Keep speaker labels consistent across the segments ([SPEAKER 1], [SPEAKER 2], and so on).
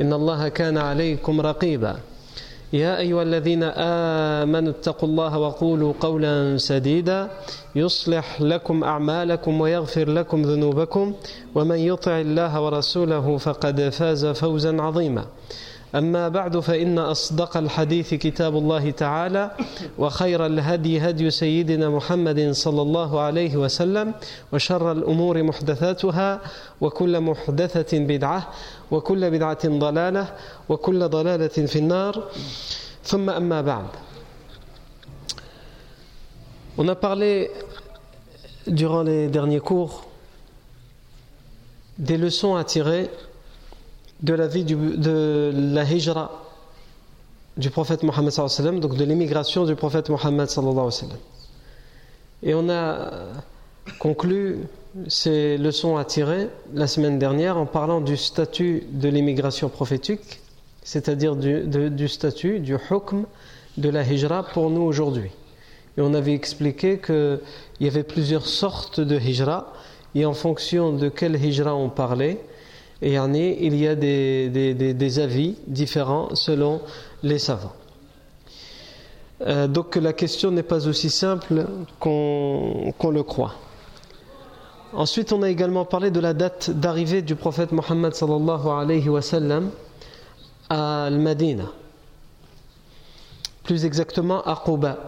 [SPEAKER 1] إن الله كان عليكم رقيبا. يا أيها الذين آمنوا اتقوا الله وقولوا قولا سديدا. يصلح لكم أعمالكم ويغفر لكم ذنوبكم. ومن يطع الله ورسوله فقد فاز فوزا عظيما. أما بعد فإن أصدق الحديث كتاب الله تعالى وخير الهدي هدي سيدنا محمد صلى الله عليه وسلم وشر الأمور محدثاتها وكل محدثة بدعة وكل بدعة ضلالة وكل ضلالة في النار. ثم أما بعد. On a parlé durant les derniers cours des leçons à tirer de la vie de la hijra du prophète Mohammed sallam, donc de l'émigration du prophète Mohammed sallallahu. Et on a conclu ces leçons à tirer la semaine dernière en parlant du statut de l'immigration prophétique, c'est-à-dire du, du statut, du hukm de la hijra pour nous aujourd'hui. Et on avait expliqué qu'il y avait plusieurs sortes de hijra et en fonction de quelle hijra on parlait, et il y a des, des, avis différents selon les savants. Euh, donc la question n'est pas aussi simple qu'on qu le croit. Ensuite, on a également parlé de la date d'arrivée du prophète Mohammed sallallahu alayhi wa à Al-Madina. Plus exactement à Quba.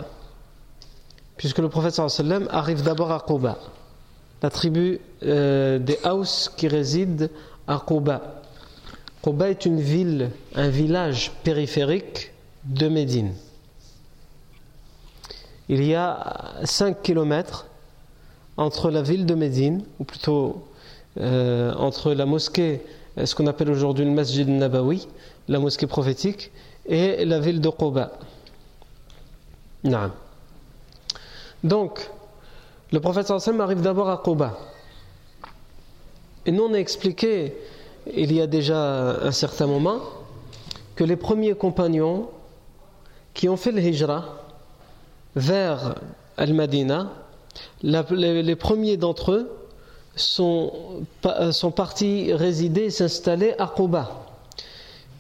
[SPEAKER 1] Puisque le prophète sallallahu alayhi wa arrive d'abord à Quba. La tribu euh, des Haus qui réside à Quba. Est une ville, un village périphérique de Médine. Il y a 5 kilomètres entre la ville de Médine, ou plutôt euh, entre la mosquée, ce qu'on appelle aujourd'hui le Masjid Nabawi, la mosquée prophétique, et la ville de Quba. Donc, le prophète sallam arrive d'abord à Quba. Et nous, on a expliqué, il y a déjà un certain moment, que les premiers compagnons qui ont fait le hijra vers Al-Madina, les, premiers d'entre eux sont, sont partis résider, s'installer à Quba.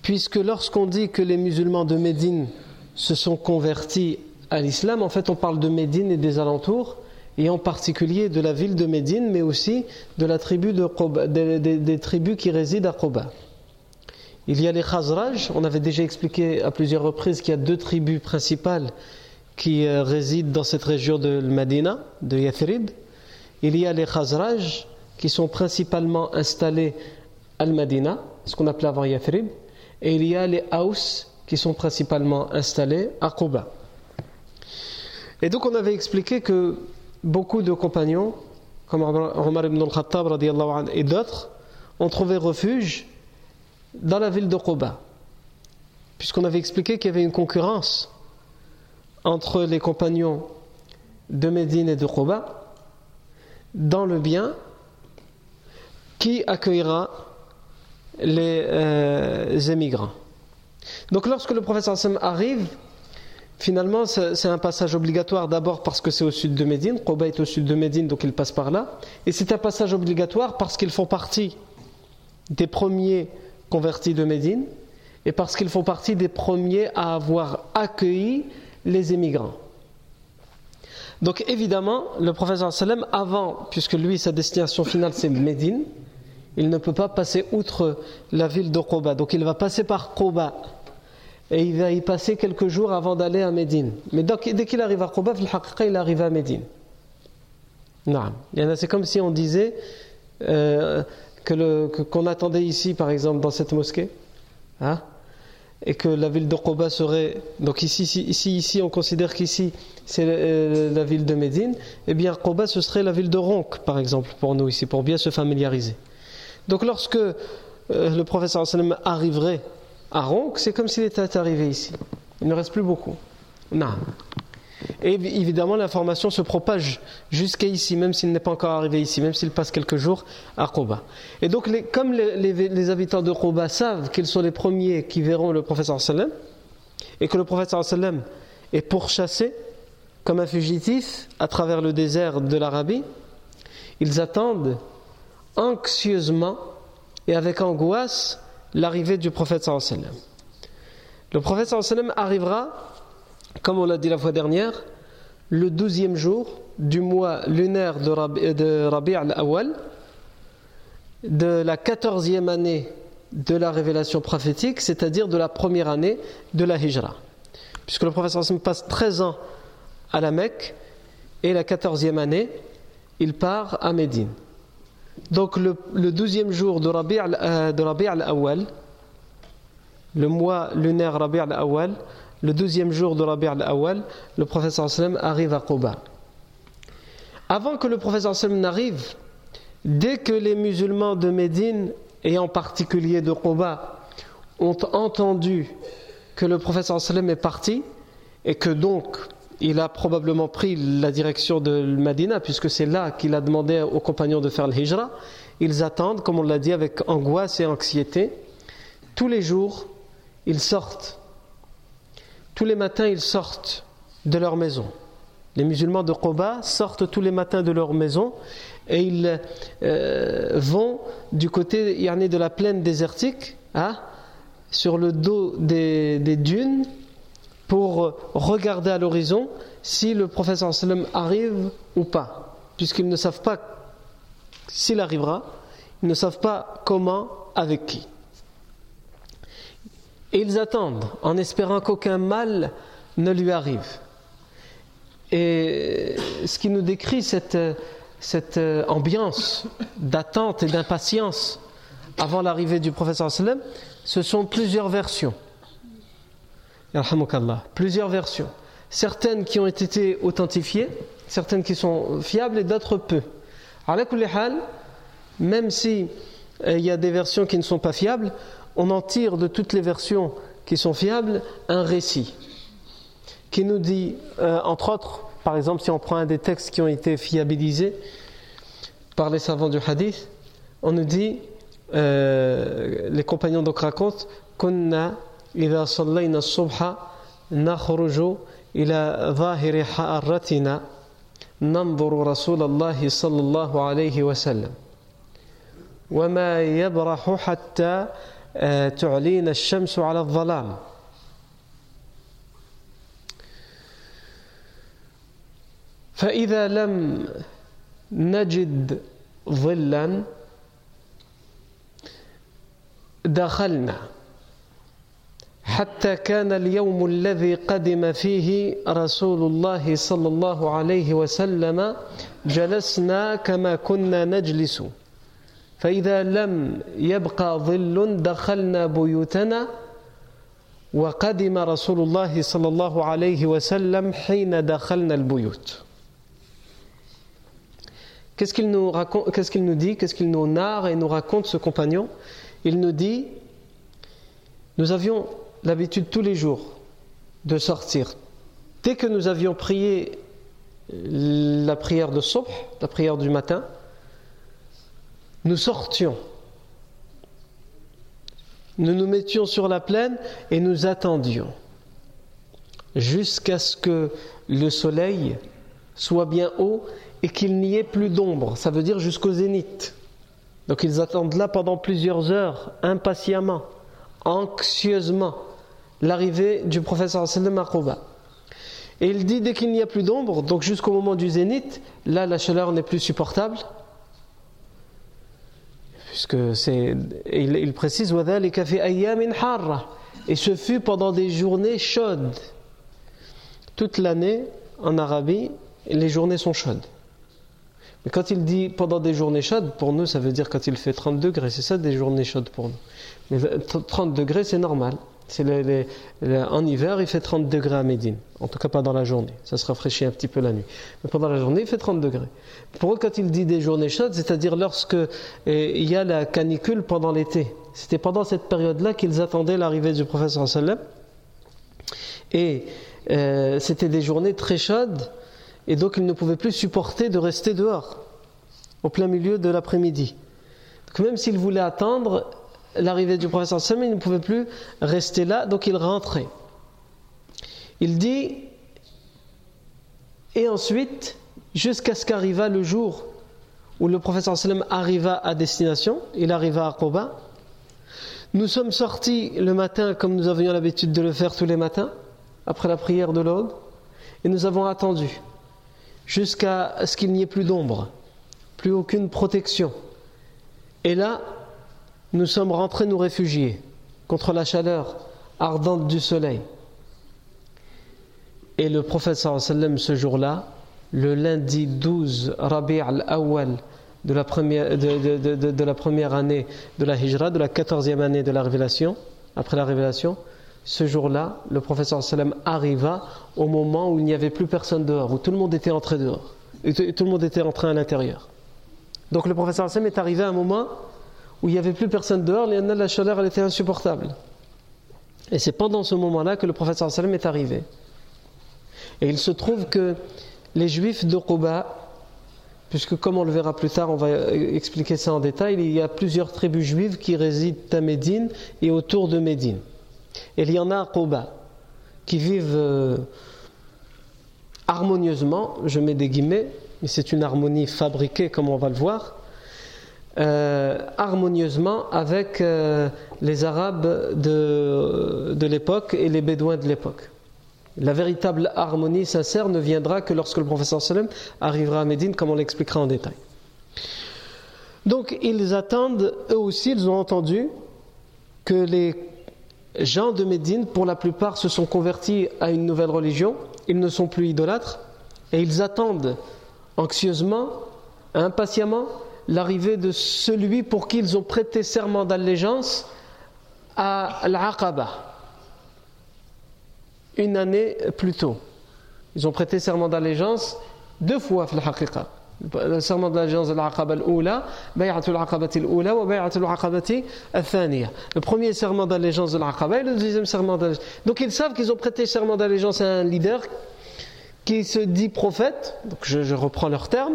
[SPEAKER 1] Puisque lorsqu'on dit que les musulmans de Médine se sont convertis à l'islam, en fait on parle de Médine et des alentours, et en particulier de la ville de Médine, mais aussi de la tribu des, tribus qui résident à Quba. Il y a les Khazraj, on avait déjà expliqué à plusieurs reprises qu'il y a deux tribus principales qui euh, résident dans cette région de Medina, de Yathrib. Il y a les Khazraj qui sont principalement installés à Medina, ce qu'on appelait avant Yathrib, et il y a les Haus qui sont principalement installés à Quba. Et donc on avait expliqué que beaucoup de compagnons, comme Omar ibn al-Khattab et d'autres, ont trouvé refuge dans la ville de Quba. Puisqu'on avait expliqué qu'il y avait une concurrence entre les compagnons de Médine et de Quba dans le bien qui accueillera les euh, émigrants. Donc lorsque le prophète arrive, Finalement, c'est un passage obligatoire d'abord parce que c'est au sud de Médine. Quba est au sud de Médine, donc il passe par là. Et c'est un passage obligatoire parce qu'ils font partie des premiers convertis de Médine et parce qu'ils font partie des premiers à avoir accueilli les émigrants. Donc évidemment, le professeur sallam, avant, puisque lui, sa destination finale, c'est Médine, il ne peut pas passer outre la ville de Quba. Donc il va passer par Quba et il va y passer quelques jours avant d'aller à Médine. Mais dès qu'il arrive à Quba, il arrive à Médine. C'est comme si on disait euh, qu'on attendait ici, par exemple, dans cette mosquée, hein, et que la ville de Quba serait. Donc ici, ici, ici, on considère qu'ici c'est euh, la ville de Médine, eh bien Quba ce serait la ville de Ronc, par exemple, pour nous ici, pour bien se familiariser. Donc lorsque euh, le professeur arriverait Ronc, c'est comme s'il était arrivé ici. Il ne reste plus beaucoup. Non. Et évidemment, l'information se propage jusqu'à ici, même s'il n'est pas encore arrivé ici, même s'il passe quelques jours à Quba. Et donc, comme les, habitants de Quba savent qu'ils sont les premiers qui verront le professeur sallam, et que le professeur sallam est pourchassé comme un fugitif à travers le désert de l'Arabie, ils attendent anxieusement et avec angoisse l'arrivée du prophète sallam. Le prophète sallam arrivera comme on l'a dit la fois dernière, le douzième jour du mois lunaire de Rabi' al-Awwal, de la quatorzième année de la révélation prophétique, c'est-à-dire de la première année de la Hijra. Puisque le professeur passe 13 ans à la Mecque et la quatorzième année, il part à Médine. Donc le, douzième jour de Rabi' euh, al-Awwal, le mois lunaire Rabi' al-Awwal, le deuxième jour de Rabi' al-Awwal, le professeur sallam arrive à Quba. Avant que le professeur sallam n'arrive, dès que les musulmans de Médine, et en particulier de Quba, ont entendu que le professeur sallam est parti, et que donc il a probablement pris la direction de Medina, puisque c'est là qu'il a demandé aux compagnons de faire le hijra, ils attendent, comme on l'a dit, avec angoisse et anxiété. Tous les jours, ils sortent tous les matins ils sortent de leur maison. Les musulmans de Quba sortent tous les matins de leur maison et ils euh, vont du côté de la plaine désertique, hein, sur le dos des, dunes, pour regarder à l'horizon si le professeur sallam arrive ou pas, puisqu'ils ne savent pas s'il arrivera, ils ne savent pas comment, avec qui. Et ils attendent en espérant qu'aucun mal ne lui arrive. Et ce qui nous décrit cette, cette ambiance d'attente et d'impatience avant l'arrivée du professeur sallam, ce sont plusieurs versions. Plusieurs versions. Certaines qui ont été authentifiées, certaines qui sont fiables et d'autres peu. Même si euh, il y a des versions qui ne sont pas fiables, on en tire de toutes les versions qui sont fiables un récit qui nous dit, euh, entre autres, par exemple, si on prend un des textes qui ont été fiabilisés par les savants du hadith, on nous dit, euh, les compagnons donc racontent, qu'on a إذا صلينا الصبح نخرج إلى ظاهر حارتنا ننظر رسول الله صلى الله عليه وسلم. وما يبرح حتى تعلين الشمس على الظلام. فإذا لم نجد ظلا دخلنا. حتى كان اليوم الذي قدم فيه رسول الله صلى الله عليه وسلم جلسنا كما كنا نجلس. فإذا لم يبقى ظل دخلنا بيوتنا وقدم رسول الله صلى الله عليه وسلم حين دخلنا البيوت. Qu'est-ce qu'il nous, raconte, qu'est-ce qu'il nous dit Qu'est-ce qu'il nous narre et nous raconte ce compagnon? Il nous dit Nous avions l'habitude tous les jours de sortir. Dès que nous avions prié la prière de Sobh, la prière du matin, nous sortions, nous nous mettions sur la plaine et nous attendions jusqu'à ce que le soleil soit bien haut et qu'il n'y ait plus d'ombre, ça veut dire jusqu'au zénith. Donc ils attendent là pendant plusieurs heures, impatiemment, anxieusement, l'arrivée du professeur sallam à Et il dit dès qu'il n'y a plus d'ombre, donc jusqu'au moment du zénith, là la chaleur n'est plus supportable, puisque c'est il, il précise Et ce fut pendant des journées chaudes. Toute l'année, en Arabie, les journées sont chaudes. Mais quand il dit pendant des journées chaudes, pour nous, ça veut dire quand il fait 30 degrés. C'est ça des journées chaudes pour nous. Mais 30 degrés, c'est normal. En hiver, il fait 30 degrés à Médine. En tout cas, pas dans la journée. Ça se rafraîchit un petit peu la nuit. Mais pendant la journée, il fait 30 degrés. Pour eux, quand il dit des journées chaudes, c'est-à-dire lorsque eh, il y a la canicule pendant l'été. C'était pendant cette période-là qu'ils attendaient l'arrivée du prophète sallam. Et euh, c'était des journées très chaudes et donc il ne pouvait plus supporter de rester dehors au plein milieu de l'après-midi. Donc même s'il voulait attendre l'arrivée du prophète sallam, il ne pouvait plus rester là, donc il rentrait. Il dit et ensuite jusqu'à ce qu'arriva le jour où le prophète sallam arriva à destination, il arriva à Quba. Nous sommes sortis le matin comme nous avions l'habitude de le faire tous les matins après la prière de l'aube et nous avons attendu jusqu'à ce qu'il n'y ait plus d'ombre, plus aucune protection. Et là, nous sommes rentrés nous réfugier contre la chaleur ardente du soleil. Et le prophète sallam ce jour-là, le lundi 12 Rabi' al-Awwal de, la première, de, la première année de la Hijra, de la quatorzième année de la révélation, après la révélation, ce jour-là, le professeur sallam arriva au moment où il n'y avait plus personne dehors, où tout le monde était entré dehors, et tout le monde était entré à l'intérieur. Donc le professeur sallam est arrivé à un moment où il n'y avait plus personne dehors, la chaleur était insupportable. Et c'est pendant ce moment-là que le professeur sallam est arrivé. Et il se trouve que les juifs de Quba, puisque comme on le verra plus tard, on va expliquer ça en détail, il y a plusieurs tribus juives qui résident à Médine et autour de Médine. Il y en a à Quba qui vivent euh, harmonieusement, je mets des guillemets, mais c'est une harmonie fabriquée comme on va le voir, euh, harmonieusement avec euh, les Arabes de, de l'époque et les Bédouins de l'époque. La véritable harmonie sincère ne viendra que lorsque le professeur Salem arrivera à Médine, comme on l'expliquera en détail. Donc ils attendent, eux aussi, ils ont entendu que les gens de Médine, pour la plupart, se sont convertis à une nouvelle religion, ils ne sont plus idolâtres, et ils attendent anxieusement, impatiemment, l'arrivée de celui pour qui ils ont prêté serment d'allégeance à l'Aqaba, une année plus tôt. Ils ont prêté serment d'allégeance deux fois, le serment d'allégeance de l'Aqaba. Le premier serment d'allégeance de l'Aqaba et le deuxième serment d'allégeance. Donc ils savent qu'ils ont prêté serment d'allégeance à un leader qui se dit prophète, donc je, je reprends leur terme,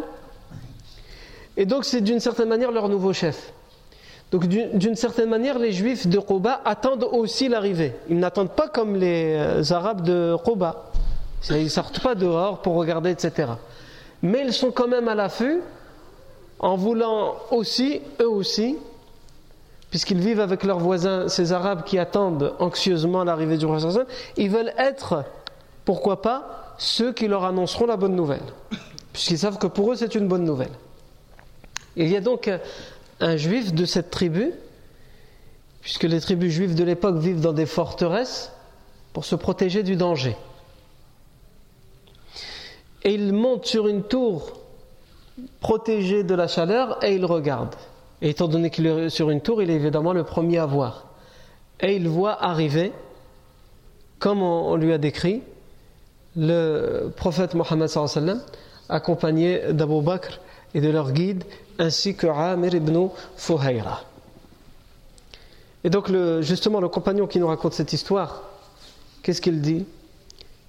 [SPEAKER 1] et donc c'est d'une certaine manière leur nouveau chef. Donc d'une certaine manière, les juifs de Quba attendent aussi l'arrivée. Ils n'attendent pas comme les euh, arabes de Quba. Ils ne sortent pas dehors pour regarder, etc mais ils sont quand même à l'affût en voulant aussi, eux aussi, puisqu'ils vivent avec leurs voisins, ces Arabes qui attendent anxieusement l'arrivée du roi ils veulent être, pourquoi pas, ceux qui leur annonceront la bonne nouvelle, puisqu'ils savent que pour eux c'est une bonne nouvelle. Il y a donc un juif de cette tribu, puisque les tribus juives de l'époque vivent dans des forteresses pour se protéger du danger et il monte sur une tour protégée de la chaleur et il regarde. Et étant donné qu'il est sur une tour, il est évidemment le premier à voir. Et il voit arriver, comme on, lui a décrit, le prophète Mohammed accompagné d'Abu Bakr et de leur guide, ainsi que Amir ibn Fuhayra. Et donc, justement, le compagnon qui nous raconte cette histoire, qu'est-ce qu'il dit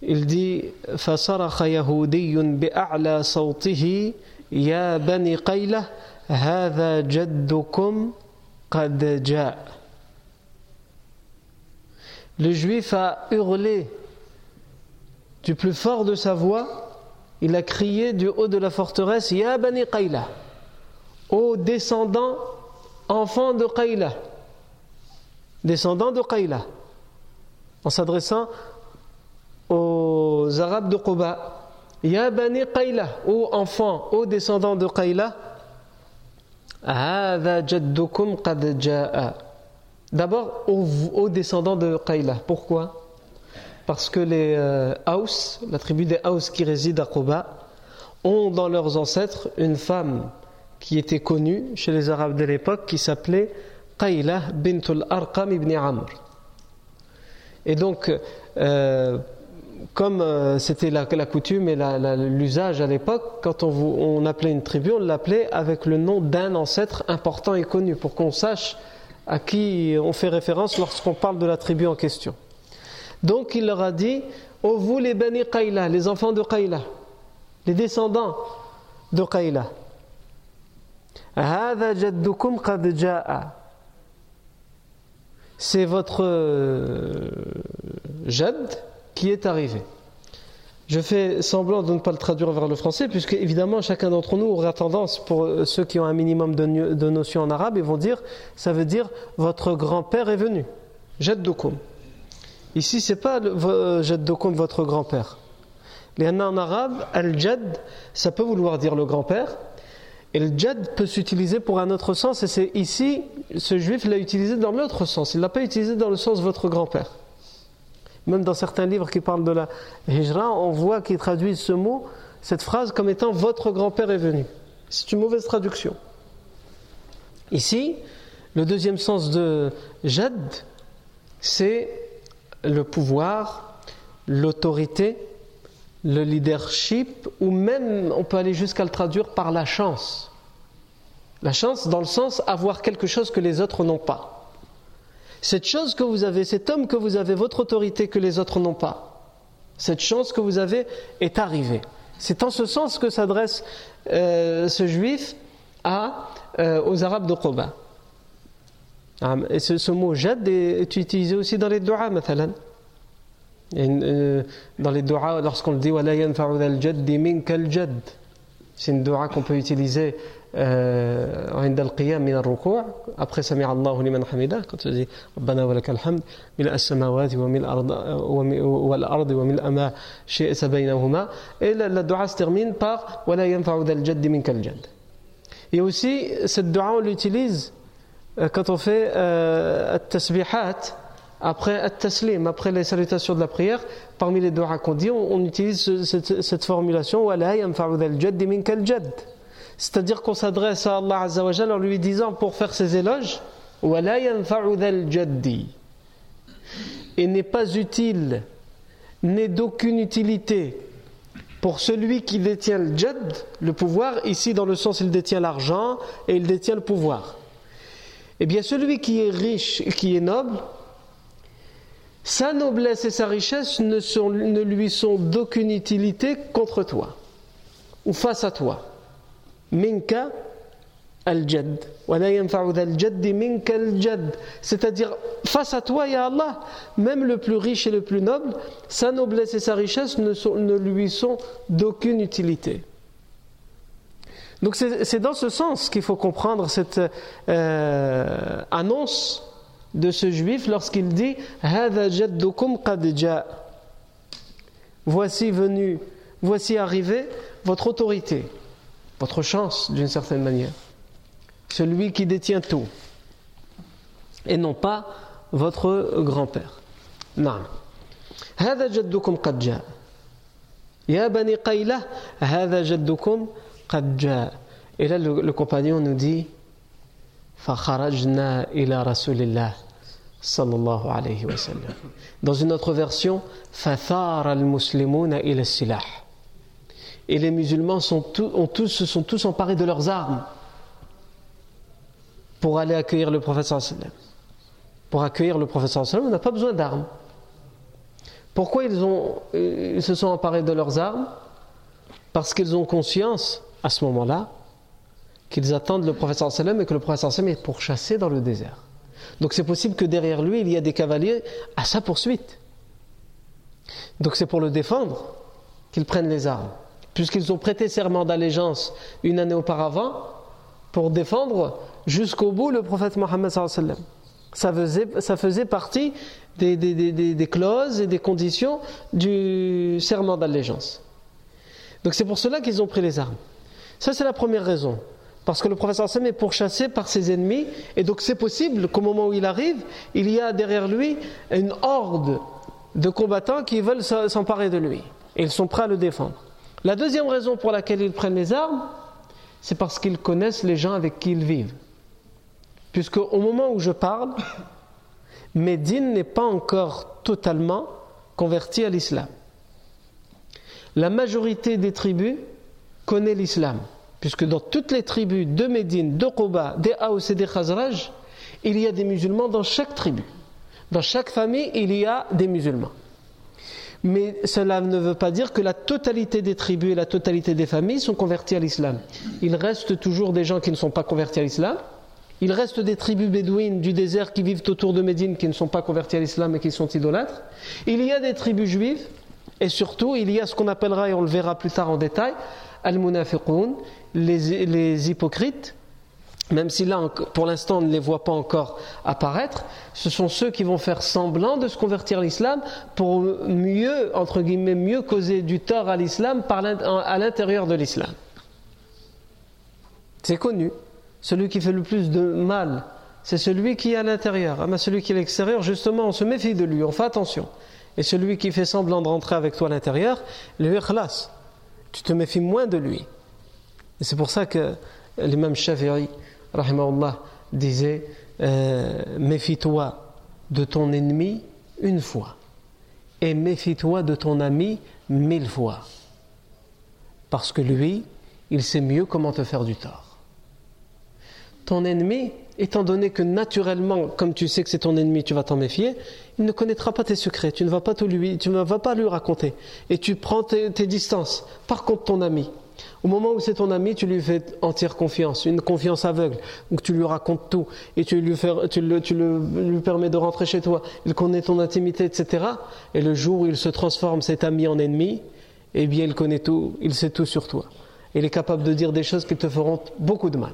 [SPEAKER 1] il dit فصرخ يهودي بأعلى صوته يا بني قيلة هذا جدكم قد جاء Le juif a hurlé du plus fort de sa voix, il a crié du haut de la forteresse Ya Bani Qayla, ô descendants, enfants de Qayla, descendants de Qayla, en s'adressant aux Arabes de Quba. Ya Bani Qayla, ô enfants, ô descendants de Qayla, D'abord aux, descendants de Qayla. Pourquoi? Parce que les euh, la tribu des Haus qui réside à Quba, ont dans leurs ancêtres une femme qui était connue chez les Arabes de l'époque qui s'appelait Qayla bint al-Arqam ibn Amr. Et donc, euh, comme euh, c'était la, coutume et l'usage à l'époque, quand on, appelait une tribu, on l'appelait avec le nom d'un ancêtre important et connu, pour qu'on sache à qui on fait référence lorsqu'on parle de la tribu en question. Donc il leur a dit Ô vous les Bani Qayla, les enfants de Qayla, les descendants de Qayla, c'est votre euh, jad qui est arrivé. Je fais semblant de ne pas le traduire vers le français, puisque évidemment chacun d'entre nous aura tendance, pour ceux qui ont un minimum de, notions en arabe, ils vont dire, ça veut dire votre grand-père est venu. Jaddukum. Ici, c'est pas Jaddukum votre grand-père. En arabe, al-jad, ça peut vouloir dire le grand-père, et le jad peut s'utiliser pour un autre sens, et c'est ici, ce juif l'a utilisé dans l'autre sens. Il ne l'a pas utilisé dans le sens votre grand-père. Même dans certains livres qui parlent de la hijra, on voit qu'ils traduisent ce mot, cette phrase, comme étant votre grand-père est venu. C'est une mauvaise traduction. Ici, le deuxième sens de jad, c'est le pouvoir, l'autorité, le leadership, ou même on peut aller jusqu'à le traduire par la chance. La chance dans le sens avoir quelque chose que les autres n'ont pas. Cette chose que vous avez, cet homme que vous avez, votre autorité que les autres n'ont pas, cette chance que vous avez est arrivée. C'est en ce sens que s'adresse euh, ce juif à, euh, aux Arabes de Qoba. Ah, Et ce, mot jad est utilisé aussi dans les doigts, dans les doigts, lorsqu'on le dit c'est une doua qu'on peut utiliser عند القيام من الركوع après سمع الله لمن حمده quand on dit ربنا ولك الحمد ملء السماوات وملء الأرض والأرض وملء ما شئت بينهما et la doua se termine par ولا ينفع ذا الجد منك الجد et aussi cette doua on l'utilise euh, quand on fait euh, التسبيحات Après at-taslim, après les salutations de la prière, parmi les doigts qu'on dit, on, utilise cette, formulation c'est-à-dire qu'on s'adresse à Allah en lui disant pour faire ses éloges et n'est pas utile n'est d'aucune utilité pour celui qui détient le jad, le pouvoir, ici dans le sens il détient l'argent et il détient le pouvoir. Eh bien celui qui est riche, qui est noble, sa noblesse et sa richesse ne, lui sont d'aucune utilité contre toi ou face à toi. Minka al-jad. C'est-à-dire, face à toi, Ya Allah, même le plus riche et le plus noble, sa noblesse et sa richesse ne lui sont d'aucune utilité. Donc c'est dans ce sens qu'il faut comprendre cette euh, annonce de ce juif lorsqu'il dit Voici venu, voici arrivé votre autorité, votre chance d'une certaine manière. Celui qui détient tout. Et non pas votre grand-père. Non. Et là le compagnon nous dit فخرجنا إلى رسول الله صلى الله عليه وسلم Dans une autre version, فثار المسلمون إلى السلاح Et les musulmans sont tous, ont tous, se sont tous emparés de leurs armes pour aller accueillir le prophète sallam. Pour accueillir le prophète sallam, on n'a pas besoin d'armes. Pourquoi ils, ont, ils se sont emparés de leurs armes Parce qu'ils ont conscience, à ce moment-là, qu'ils attendent le prophète sallam et que le prophète sallam est pourchassé dans le désert. Donc c'est possible que derrière lui, il y a des cavaliers à sa poursuite. Donc c'est pour le défendre qu'ils prennent les armes. Puisqu'ils ont prêté serment d'allégeance une année auparavant pour défendre jusqu'au bout le prophète Mohammed. Ça faisait, partie des clauses et des conditions du serment d'allégeance. Donc c'est pour cela qu'ils ont pris les armes. Ça c'est la première raison Parce que le professeur Sam est pourchassé par ses ennemis, et donc c'est possible qu'au moment où il arrive, il y a derrière lui une horde de combattants qui veulent s'emparer de lui. Et ils sont prêts à le défendre. La deuxième raison pour laquelle ils prennent les armes, c'est parce qu'ils connaissent les gens avec qui ils vivent. Puisque au moment où je parle, Médine n'est pas encore totalement converti à l'islam. La majorité des tribus connaît l'islam, puisque dans toutes les tribus de Médine, de Quba, des Haus et des Khazraj, il y a des musulmans dans chaque tribu. Dans chaque famille, il y a des musulmans. Mais cela ne veut pas dire que la totalité des tribus et la totalité des familles sont converties à l'islam. Il reste toujours des gens qui ne sont pas convertis à l'islam. Il reste des tribus bédouines du désert qui vivent autour de Médine qui ne sont pas convertis à l'islam et qui sont idolâtres. Il y a des tribus juives et surtout il y a ce qu'on appellera, et on le verra plus tard en détail, al-munafiqun, les, les hypocrites même si là, pour l'instant, on ne les voit pas encore apparaître, ce sont ceux qui vont faire semblant de se convertir à l'islam pour mieux, entre guillemets, mieux causer du tort à l'islam à l'intérieur de l'islam. C'est connu. Celui qui fait le plus de mal, c'est celui qui est à l'intérieur. Ah, mais celui qui est à l'extérieur, justement, on se méfie de lui, on fait attention. Et celui qui fait semblant de rentrer avec toi à l'intérieur, lui, ikhlas. Tu te méfies moins de lui. C'est pour ça que l'imam Shafi'i, rahimahullah, disait euh, Méfie-toi de ton ennemi une fois, et méfie-toi de ton ami mille fois. Parce que lui, il sait mieux comment te faire du tort. Ton ennemi, étant donné que naturellement, comme tu sais que c'est ton ennemi, tu vas t'en méfier, il ne connaîtra pas tes secrets, tu ne vas pas, lui, tu ne vas pas lui raconter, et tu prends tes distances. Par contre, ton ami, au moment où c'est ton ami, tu lui fais entière confiance, une confiance aveugle, où tu lui racontes tout et tu lui, tu le, tu lui permets de rentrer chez toi, il connaît ton intimité, etc. Et le jour où il se transforme cet ami en ennemi, eh bien il connaît tout, il sait tout sur toi. Il est capable de dire des choses qui te feront beaucoup de mal.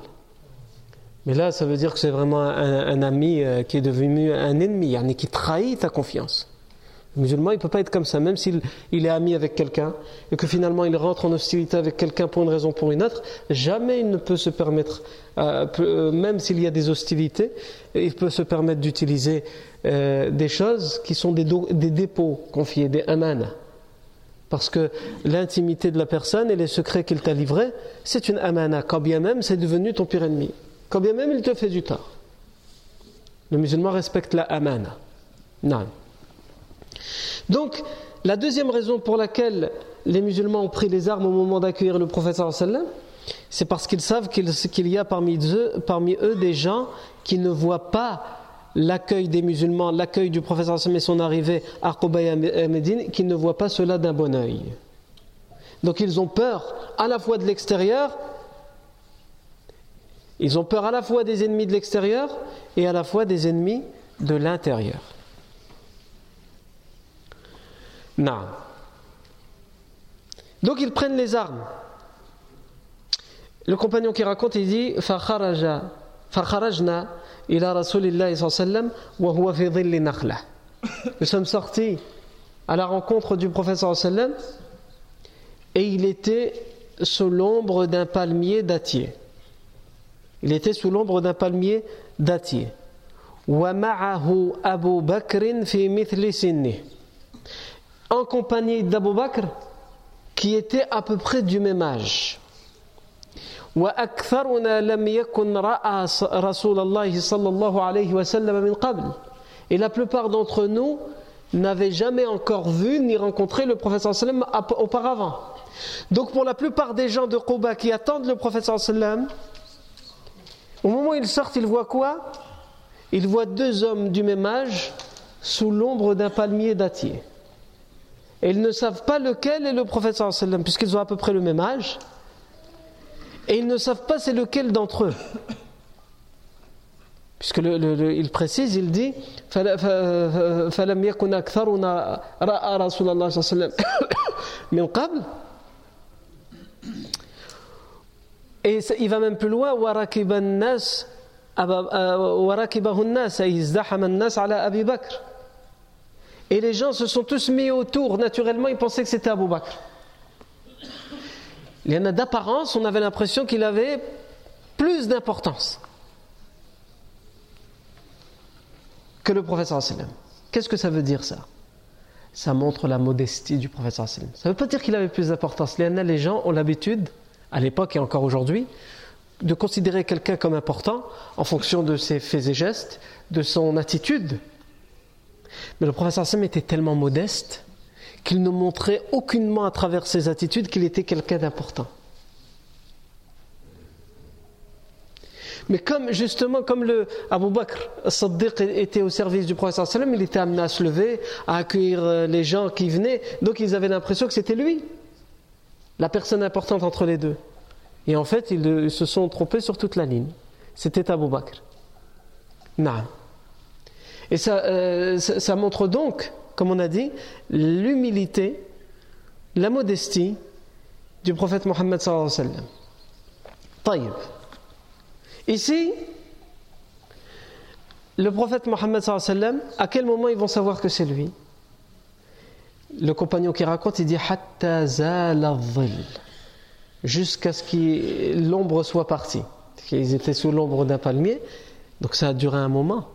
[SPEAKER 1] Mais là, ça veut dire que c'est vraiment un, ami euh, qui est devenu un ennemi, un qui trahit ta confiance. Le musulman, il ne peut pas être comme ça, même s'il est ami avec quelqu'un et que finalement il rentre en hostilité avec quelqu'un pour une raison ou pour une autre, jamais il ne peut se permettre, euh, euh, même s'il y a des hostilités, il peut se permettre d'utiliser des choses qui sont des, des dépôts confiés, des amana. Parce que l'intimité de la personne et les secrets qu'il t'a livrés, c'est une amana, quand bien même c'est devenu ton pire ennemi, quand bien même il te fait du tort. Le musulman respecte la amana. Non. Donc, la deuxième raison pour laquelle les musulmans ont pris les armes au moment d'accueillir le prophète c'est parce qu'ils savent qu'il y a parmi eux, des gens qui ne voient pas l'accueil des musulmans, l'accueil du prophète et son arrivée à Quba et à Médine, qui ne voient pas cela d'un bon oeil. Donc ils ont peur à la fois de l'extérieur, ils ont peur à la fois des ennemis de l'extérieur et à la fois des ennemis de l'intérieur. Non. Donc ils prennent les armes. Le compagnon qui raconte, il dit فخرجنا إلى رسول الله صلى الله عليه وسلم وهو في ظل نخلة. Nous sommes sortis à la rencontre du prophète sallam et il était sous l'ombre d'un palmier dattier. Il était sous l'ombre d'un palmier dattier. ومعه أبو بكر في مثل سنه en compagnie d'Abu Bakr qui était à peu près du même âge. Et la plupart d'entre nous n'avaient jamais encore vu ni rencontré le prophète sallam auparavant. Donc pour la plupart des gens de Quba qui attendent le prophète sallam, au moment où ils sortent, ils voient quoi Ils voient deux hommes du même âge sous l'ombre d'un palmier dattier. Et ils ne savent pas lequel est le prophète sallam, puisqu'ils ont à peu près le même âge. Et ils ne savent pas c'est lequel d'entre eux. Puisque le, le, il précise, il dit فَلَمْ يَكُنْ أَكْثَرُنَا رَأَى رَسُولَ اللَّهِ صلى Et il va même plus loin, euh, et les gens se sont tous mis autour, naturellement, ils pensaient que c'était Abu Bakr. Il y en a d'apparence, on avait l'impression qu'il avait plus d'importance que le professeur. Qu'est-ce que ça veut dire ça? Ça montre la modestie du professeur sallam. Ça ne veut pas dire qu'il avait plus d'importance. Il y en a, Les gens ont l'habitude à l'époque et encore aujourd'hui, de considérer quelqu'un comme important en fonction de ses faits et gestes, de son attitude. Mais le prophète sallam était tellement modeste qu'il ne montrait aucunement à travers ses attitudes qu'il était quelqu'un d'important. Mais comme justement, comme le Abu Bakr Saddiq était au service du prophète sallam, il était amené à se lever, à accueillir euh, les gens qui venaient, donc ils avaient l'impression que c'était lui, la personne importante entre les deux. Et en fait, ils se sont trompés sur toute la ligne. C'était Abu Bakr. Non. Et euh, ça, montre donc, comme on a dit, l'humilité, la modestie du prophète Mohammed sallallahu alayhi wa sallam. Ici, le prophète Mohammed sallam, à quel moment ils vont savoir que c'est lui? Le compagnon qui raconte, il dit jusqu'à ce que l'ombre soit partie. Ils étaient sous l'ombre d'un palmier, donc ça a duré un moment.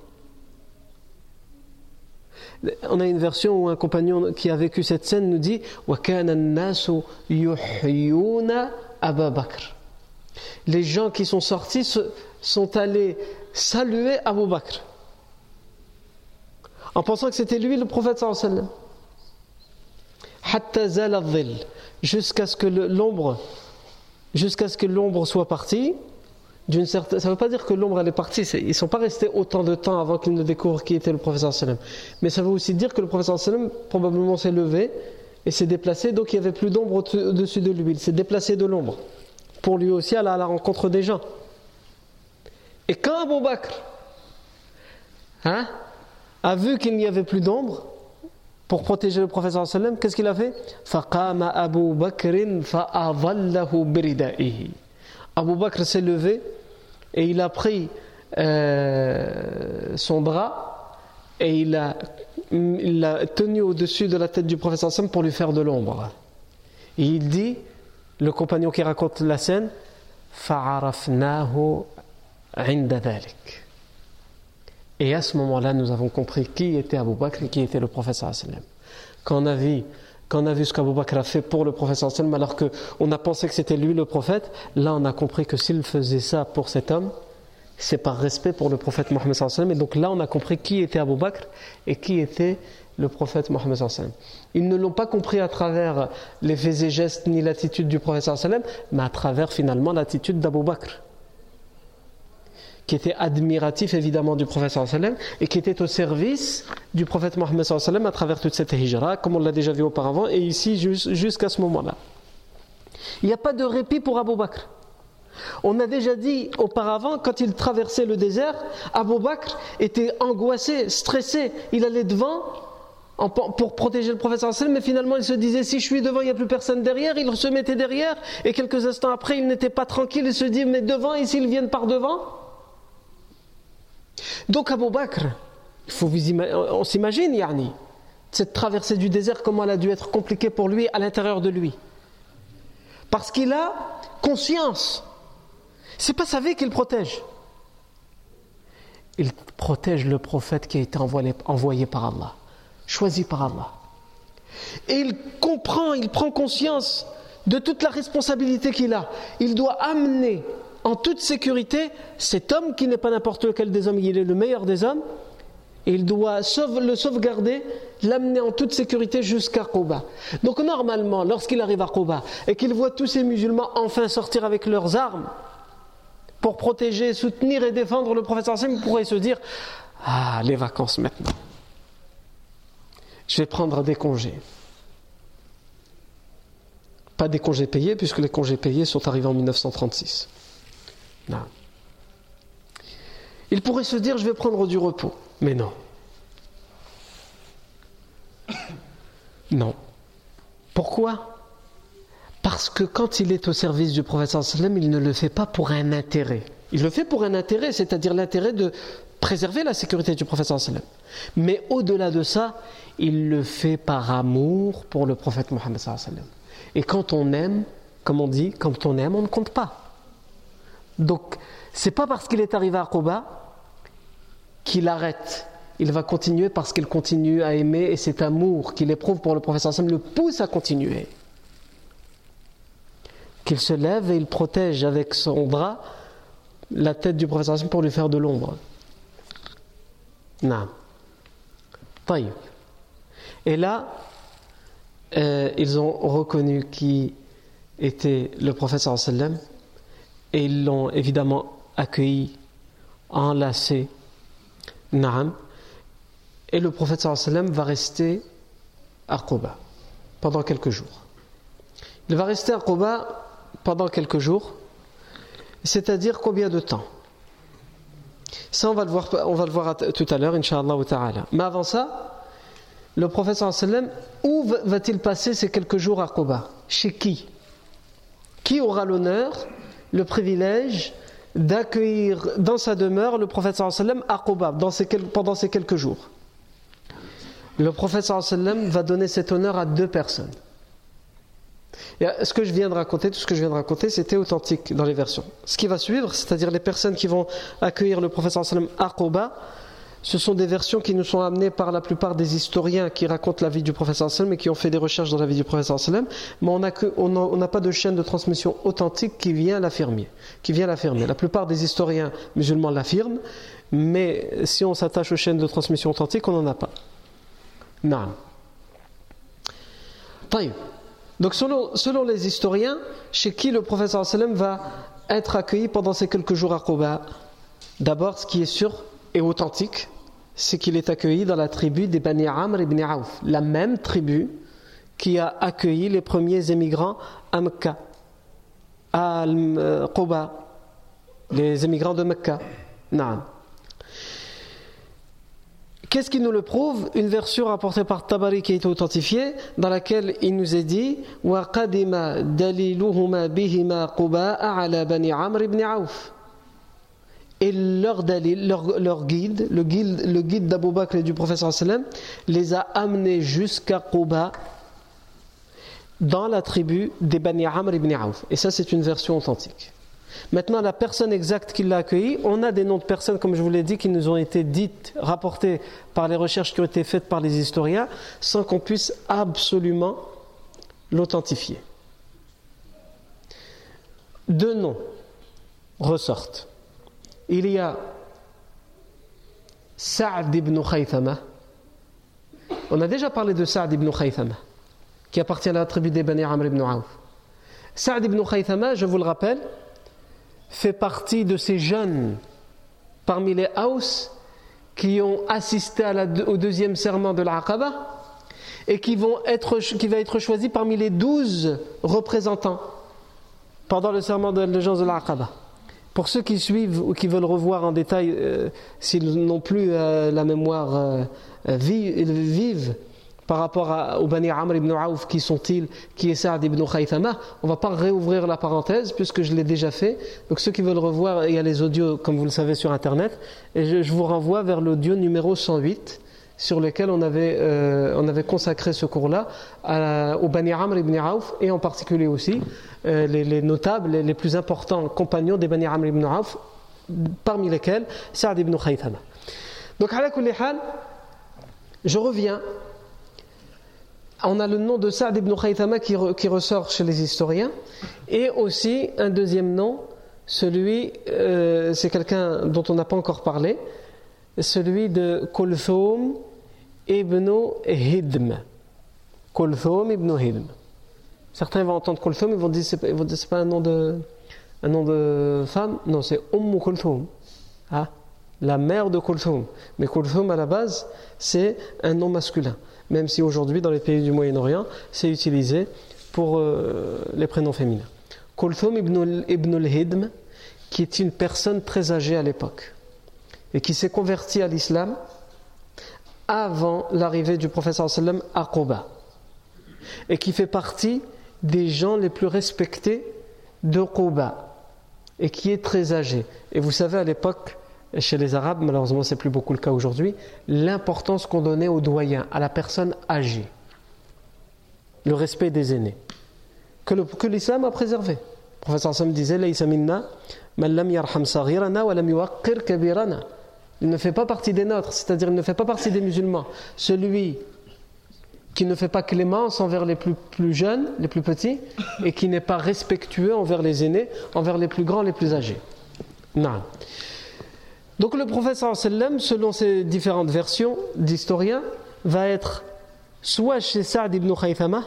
[SPEAKER 1] On a une version où un compagnon qui a vécu cette scène nous dit les gens qui sont sortis sont allés saluer Abu Bakr en pensant que c'était lui le prophète sallam jusqu'à ce que l'ombre jusqu'à ce que l'ombre soit partie. Ça ne veut pas dire que l'ombre est partie. Ils ne sont pas restés autant de temps avant qu'ils ne découvrent qui était le prophète sallam mais ça veut aussi dire que le prophète sallam probablement s'est levé et s'est déplacé. Donc il n'y avait plus d'ombre au-dessus de lui. Il s'est déplacé de l'ombre. Pour lui aussi aller à la rencontre des gens. Et quand Abu Bakr hein, a vu qu'il n'y avait plus d'ombre pour protéger le prophète sallam, qu'est-ce qu'il a fait? Abu Bakr s'est levé et il a pris euh, son bras et il l'a il tenu au-dessus de la tête du prophète sallam pour lui faire de l'ombre. Et il dit le compagnon qui raconte la scène et à ce moment-là, nous avons compris qui était Abu Bakr et qui était le prophète Quand on a vu, quand on a vu ce qu'Abu Bakr a fait pour le prophète alors qu'on a pensé que c'était lui le prophète, là on a compris que s'il faisait ça pour cet homme, c'est par respect pour le prophète Mohammed et donc là on a compris qui était Abu Bakr et qui était le prophète Mohammed Ils ne l'ont pas compris à travers les faits et gestes ni l'attitude du prophète mais à travers finalement l'attitude d'Abu Bakr qui était admiratif évidemment du prophète et qui était au service du prophète Mohammed à travers toute cette hijra, comme on l'a déjà vu auparavant, et ici jusqu'à ce moment-là. Il n'y a pas de répit pour Abu Bakr. On a déjà dit auparavant, quand il traversait le désert, Abu Bakr était angoissé, stressé, il allait devant pour protéger le professeur mais finalement il se disait si je suis devant, il n'y a plus personne derrière, il se mettait derrière, et quelques instants après il n'était pas tranquille, il se dit mais devant, et s'ils viennent par devant Donc Abu Bakr, on s'imagine Yarni, cette traversée du désert, comment elle a dû être compliquée pour lui à l'intérieur de lui. Parce qu'il a conscience. C'est pas sa vie qu'il protège. Il protège le prophète qui a été envoyé par Allah choisi par Allah. Et il comprend, il prend conscience de toute la responsabilité qu'il a. Il doit amener en toute sécurité cet homme qui n'est pas n'importe lequel des hommes, il est le meilleur des hommes, il doit le sauvegarder, l'amener en toute sécurité jusqu'à Quba. Donc normalement, lorsqu'il arrive à Quba et qu'il voit tous ces musulmans enfin sortir avec leurs armes pour protéger, soutenir et défendre le professeur Hassan, il pourrait se dire Ah, les vacances maintenant je vais prendre des congés. Pas des congés payés, puisque les congés payés sont arrivés en 1936. Non. Il pourrait se dire, je vais prendre du repos. Mais non. Non. Pourquoi? Parce que quand il est au service du prophète il ne le fait pas pour un intérêt. Il le fait pour un intérêt, c'est-à-dire l'intérêt de préserver la sécurité du prophète sallam. Mais au-delà de ça, il le fait par amour pour le prophète Mohammed sallam. Et quand on aime, comme on dit, quand on aime, on ne compte pas. Donc, c'est pas parce qu'il est arrivé à Quba qu'il arrête. Il va continuer parce qu'il continue à aimer et cet amour qu'il éprouve pour le professeur Sam le pousse à continuer. Qu'il se lève et il protège avec son bras la tête du professeur Sam pour lui faire de l'ombre. Non. Et là, euh, ils ont reconnu qui était le professeur sallam et ils l'ont évidemment accueilli, enlacé, naam. Et le prophète sallam va rester à Quba pendant quelques jours. Il va rester à Quba pendant quelques jours, c'est-à-dire combien de temps? Ça, on va le voir, on va le voir tout à l'heure, Inch'Allah. Mais avant ça, le prophète sallam, où va-t-il passer ces quelques jours à Quba? Chez qui? Qui aura l'honneur, le privilège d'accueillir dans sa demeure le prophète sallam à pendant ces quelques jours Le prophète sallam va donner cet honneur à deux personnes. Et ce que je viens de raconter, tout ce que je viens de raconter, c'était authentique dans les versions. Ce qui va suivre, c'est-à-dire les personnes qui vont accueillir le prophète sallam à ce sont des versions qui nous sont amenées par la plupart des historiens qui racontent la vie du prophète sallam et qui ont fait des recherches dans la vie du prophète sallam, mais on n'a pas de chaîne de transmission authentique qui vient l'affirmer. La plupart des historiens musulmans l'affirment, mais si on s'attache aux chaînes de transmission authentique, on n'en a pas. Non. Donc selon, les historiens, chez qui le prophète sallam va être accueilli pendant ces quelques jours à Quba D'abord, ce qui est sûr et authentique, c'est qu'il est accueilli dans la tribu des Bani Amr ibn Auf, la même tribu qui a accueilli les premiers émigrants à Mecca, à Quba, les émigrants de Mecca. Qu'est-ce qui nous le prouve Une version rapportée par Tabari qui est authentifiée, dans laquelle il nous est dit وَقَدِمَ دَلِيلُهُمَا بِهِمَا قُبَاءَ عَلَى بَنِي عَمْرِ ibn Auf et leur dalil, leur, guide, le guide, le Bakr et du professeur les a amenés jusqu'à Quba dans la tribu des Bani Amr ibn Auf. Et ça, c'est une version authentique. Maintenant, la personne exacte qui l'a accueilli, on a des noms de personnes, comme je vous l'ai dit, qui nous ont été dites, rapportées par les recherches qui ont été faites par les historiens, sans qu'on puisse absolument l'authentifier. Deux noms ressortent il y a Sa'd ibn Khaythama. On a déjà parlé de Sa'd ibn Khaythama, qui appartient à la tribu des Bani Amr ibn Auf. Sa'd ibn Khaythama, je vous le rappelle, fait partie de ces jeunes parmi les Haus qui ont assisté au deuxième serment de l'Aqaba et qui, vont être, qui va être choisi parmi les douze représentants pendant le serment de l'allégeance de l'Aqaba. Pour ceux qui suivent ou qui veulent revoir en détail, euh, s'ils n'ont plus euh, la mémoire euh, vive, par rapport au Bani Amr ibn Auf, qui sont-ils, qui est Saad ibn Khaythama, on ne va pas réouvrir la parenthèse puisque je l'ai déjà fait. Donc ceux qui veulent revoir, il y a les audios, comme vous le savez, sur Internet. Et je, je vous renvoie vers l'audio numéro 108 sur avait, euh, on avait consacré ce cours-là au Bani Amr ibn Auf et en particulier aussi euh, les, notables, les, plus importants compagnons des Bani Amr ibn Auf, parmi lesquels Saad ibn Khaythama. Donc, à la je reviens. On a le nom de Saad ibn Khaythama qui, qui ressort chez les historiens et aussi un deuxième nom, celui, euh, c'est quelqu'un dont on n'a pas encore parlé, celui de Kulthum ibn Hidm. Kulthum ibn Hidm. Certains vont entendre Kulthum, ils vont dire c'est pas, pas un nom de un nom de femme, non, c'est Umm Kulthum. Ah, la mère de Kulthum. Mais Kulthum à la base, c'est un nom masculin. Même si aujourd'hui, dans les pays du Moyen-Orient, c'est utilisé pour euh, les prénoms féminins. Kulthum ibn, ibn al-Hidm, qui est une personne très âgée à l'époque et qui s'est converti à l'islam avant l'arrivée du professeur sallam à Quba et qui fait partie des gens les plus respectés de Quba et qui est très âgé. Et vous savez, à l'époque, chez les Arabes, malheureusement c'est plus beaucoup le cas aujourd'hui, l'importance qu'on donnait aux doyens, à la personne âgée, le respect des aînés, que l'islam a préservé. Le professeur Sam disait Il ne fait pas partie des nôtres, c'est-à-dire il ne fait pas partie des musulmans. Celui qui ne fait pas clémence envers les plus, jeunes, les plus petits, et qui n'est pas respectueux envers les aînés, envers les plus grands, les plus âgés. Non. Donc le sallam, selon ces différentes versions d'historiens, va être soit chez Saad ibn Khaythama,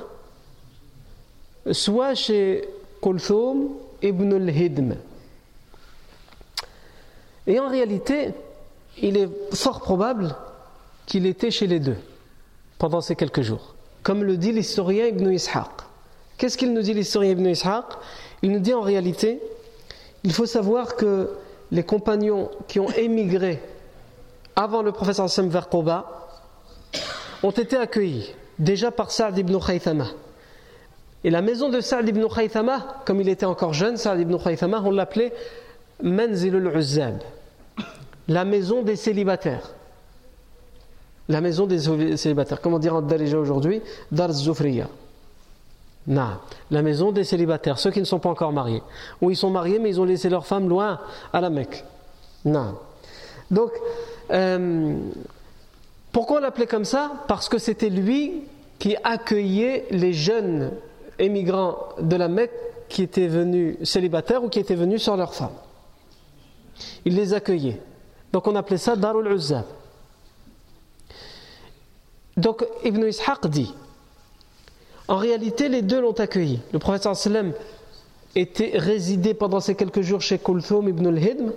[SPEAKER 1] soit chez Kulthum ibn al-Hidm. Et en réalité, il est fort probable qu'il était chez les deux pendant ces quelques jours. Comme le dit l'historien Ibn Ishaq. Qu'est-ce qu'il nous dit l'historien Ibn Ishaq? Il nous dit en réalité, il faut savoir que les compagnons qui ont émigré avant le professeur Sam vers ont été accueillis déjà par Saad ibn Khaythama. Et la maison de Saad ibn Khaythama, comme il était encore jeune, Saad ibn Khaythama, on l'appelait Manzilul Uzzab, la maison des célibataires. La maison des célibataires. Comment dire en Darija aujourd'hui? Dar Zufriya. La maison des célibataires, ceux qui ne sont pas encore mariés. Ou ils sont mariés, mais ils ont laissé leur femme loin à la Mecque. Non. Donc, euh, pourquoi on l'appelait comme ça? Parce que c'était lui qui accueillait les jeunes émigrants de la Mecque qui étaient venus célibataires ou qui étaient venus sur leur femme. Il les accueillait. Donc on appelait ça Darul Uzzab. Donc Ibn Ishaq dit en réalité, les deux l'ont accueilli. Le prophète sallam était résidé pendant ces quelques jours chez Kulthum ibn al-Hidm.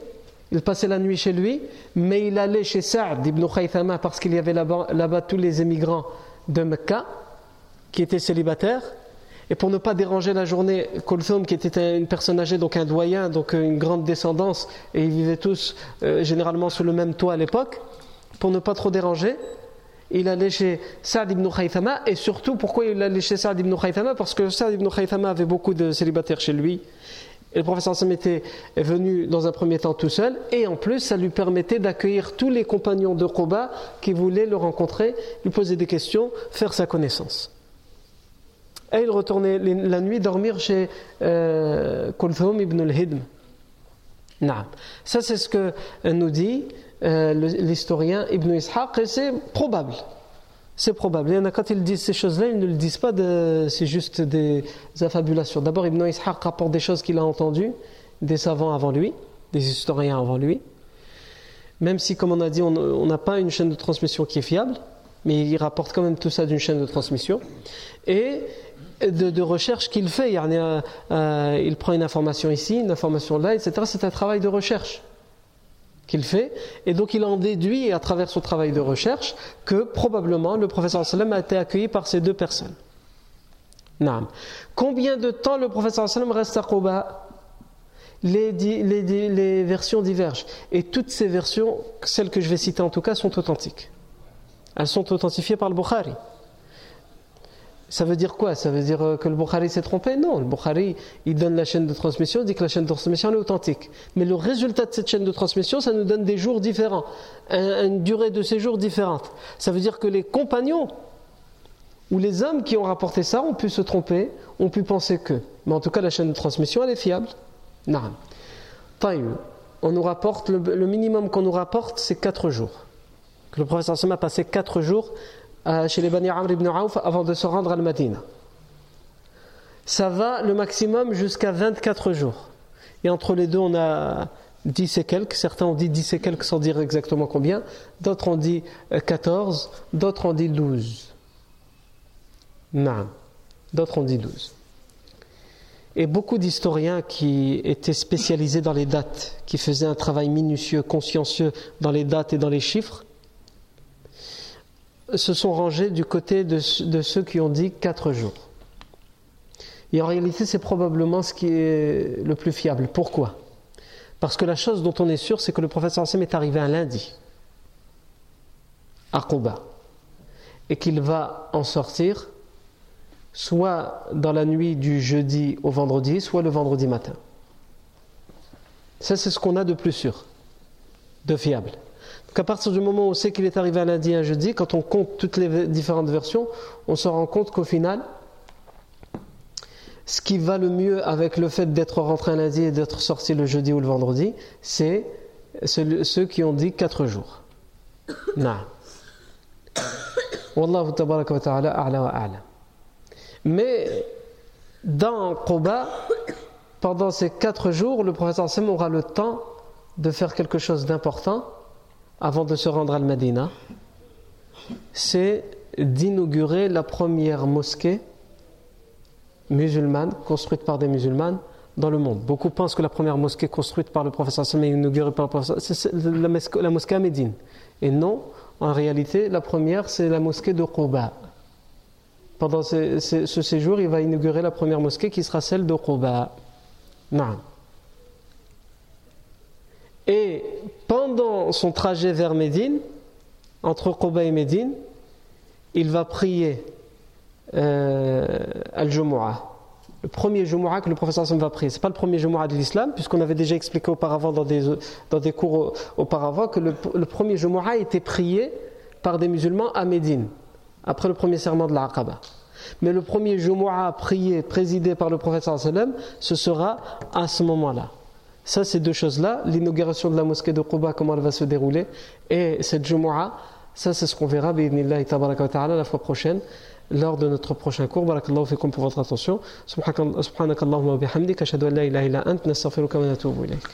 [SPEAKER 1] Il passait la nuit chez lui, mais il allait chez Sa'd ibn Khaythama parce qu'il y avait là-bas tous les émigrants de Mecca qui étaient célibataires. Et pour ne pas déranger la journée, Kulthum, qui était une personne âgée, donc un doyen, donc une grande descendance, et ils vivaient tous euh, généralement sous le même toit à l'époque, pour ne pas trop déranger, il allait chez Saad ibn Khaythama. Et surtout pourquoi il allait chez Saad ibn Khaythama? Parce que Saad ibn Khaythama avait beaucoup de célibataires chez lui. Et le professeur Sam était venu dans un premier temps tout seul. Et en plus ça lui permettait d'accueillir tous les compagnons de Quba qui voulaient le rencontrer, lui poser des questions, faire sa connaissance. Et il retournait la nuit dormir chez euh, ibn al-Hidm. Ça c'est ce que nous dit euh, l'historien Ibn Ishaq, et c'est probable. C'est probable. A quand ils disent ces choses-là, ils ne le disent pas, c'est juste des affabulations. D'abord, Ibn Ishaq rapporte des choses qu'il a entendues des savants avant lui, des historiens avant lui. Même si, comme on a dit, on n'a pas une chaîne de transmission qui est fiable, mais il rapporte quand même tout ça d'une chaîne de transmission. Et de, recherche qu'il fait. Euh, il prend une information ici, une information là, etc. C'est un travail de recherche qu'il fait, et donc il en déduit à travers son travail de recherche que probablement le professeur sallam a été accueilli par ces deux personnes. Combien de temps le professeur sallam reste à Quba les, les, versions divergent. Et toutes ces versions, celles que je vais citer en tout cas, sont authentiques. Elles sont authentifiées par le Bukhari. Ça veut dire quoi? Ça veut dire euh, que le Bukhari s'est trompé? Non, le Bukhari, il donne la chaîne de transmission, il dit que la chaîne de transmission est authentique. Mais le résultat de cette chaîne de transmission, ça nous donne des jours différents, une durée de séjour différente. Ça veut dire que les compagnons ou les hommes qui ont rapporté ça ont pu se tromper, ont pu penser que. Mais en tout cas, la chaîne de transmission, elle est fiable. Non. On nous rapporte, le, minimum qu'on nous rapporte, c'est 4 jours. Que le professeur Sama a passé 4 jours euh, chez les Bani Amr ibn Auf avant de se rendre à Al-Madina. Ça va le maximum jusqu'à 24 jours. Et entre les deux, on a 10 et quelques. Certains ont dit 10 et quelques sans dire exactement combien. D'autres ont dit 14. Euh, d'autres ont dit 12. Non. D'autres ont dit 12. Et beaucoup d'historiens qui étaient spécialisés dans les dates, qui faisaient un travail minutieux, consciencieux dans les dates et dans les chiffres, se sont rangés du côté de, ceux qui ont dit 4 jours. Et en réalité, c'est probablement ce qui est le plus fiable. Pourquoi? Parce que la chose dont on est sûr, c'est que le prophète Sam est arrivé un lundi à Quba et qu'il va en sortir soit dans la nuit du jeudi au vendredi, soit le vendredi matin. Ça, c'est ce qu'on a de plus sûr, de fiable qu'à partir du moment où on sait qu'il est arrivé un lundi un jeudi, quand on compte toutes les différentes versions, on se rend compte qu'au final, ce qui va le mieux avec le fait d'être rentré un lundi et d'être sorti le jeudi ou le vendredi, c'est ceux qui ont dit 4 jours. Wallahu ta'ala a'la wa a'la. Mais dans Quba, pendant ces 4 jours, le professeur Sam aura le temps de faire quelque chose d'important avant de se rendre à Al-Madina. C'est d'inaugurer la première mosquée musulmane, construite par des musulmanes dans le monde. Beaucoup pensent que la première mosquée construite par le professeur Sam et inaugurée par le professeur c'est la mosquée à Médine. Et non, en réalité, la première, c'est la mosquée de Quba. Pendant ce, séjour, il va inaugurer la première mosquée qui sera celle de Quba. Et pendant son trajet vers Médine, entre Quba et Médine, il va prier euh, Al-Jumu'ah. Le premier Jumu'ah que le professeur va prier. Ce n'est pas le premier Jumu'ah de l'islam, puisqu'on avait déjà expliqué auparavant dans des, cours auparavant que le, premier Jumu'ah était prié par des musulmans à Médine, après le premier serment de l'Aqaba. Mais le premier Jumu'ah prié, présidé par le professeur ce sera à ce moment-là. Ça, ces deux choses-là, l'inauguration de la mosquée de Quba, comment elle va se dérouler, et cette Jumu'ah, ça c'est ce qu'on verra, la fois prochaine, lors de notre prochain cours. Barakallahu fikum pour votre attention. Subhanakallahumma wa bihamdik, ashhadu an la ilaha illa ant, nastaghfiruka wa natubu ilayk.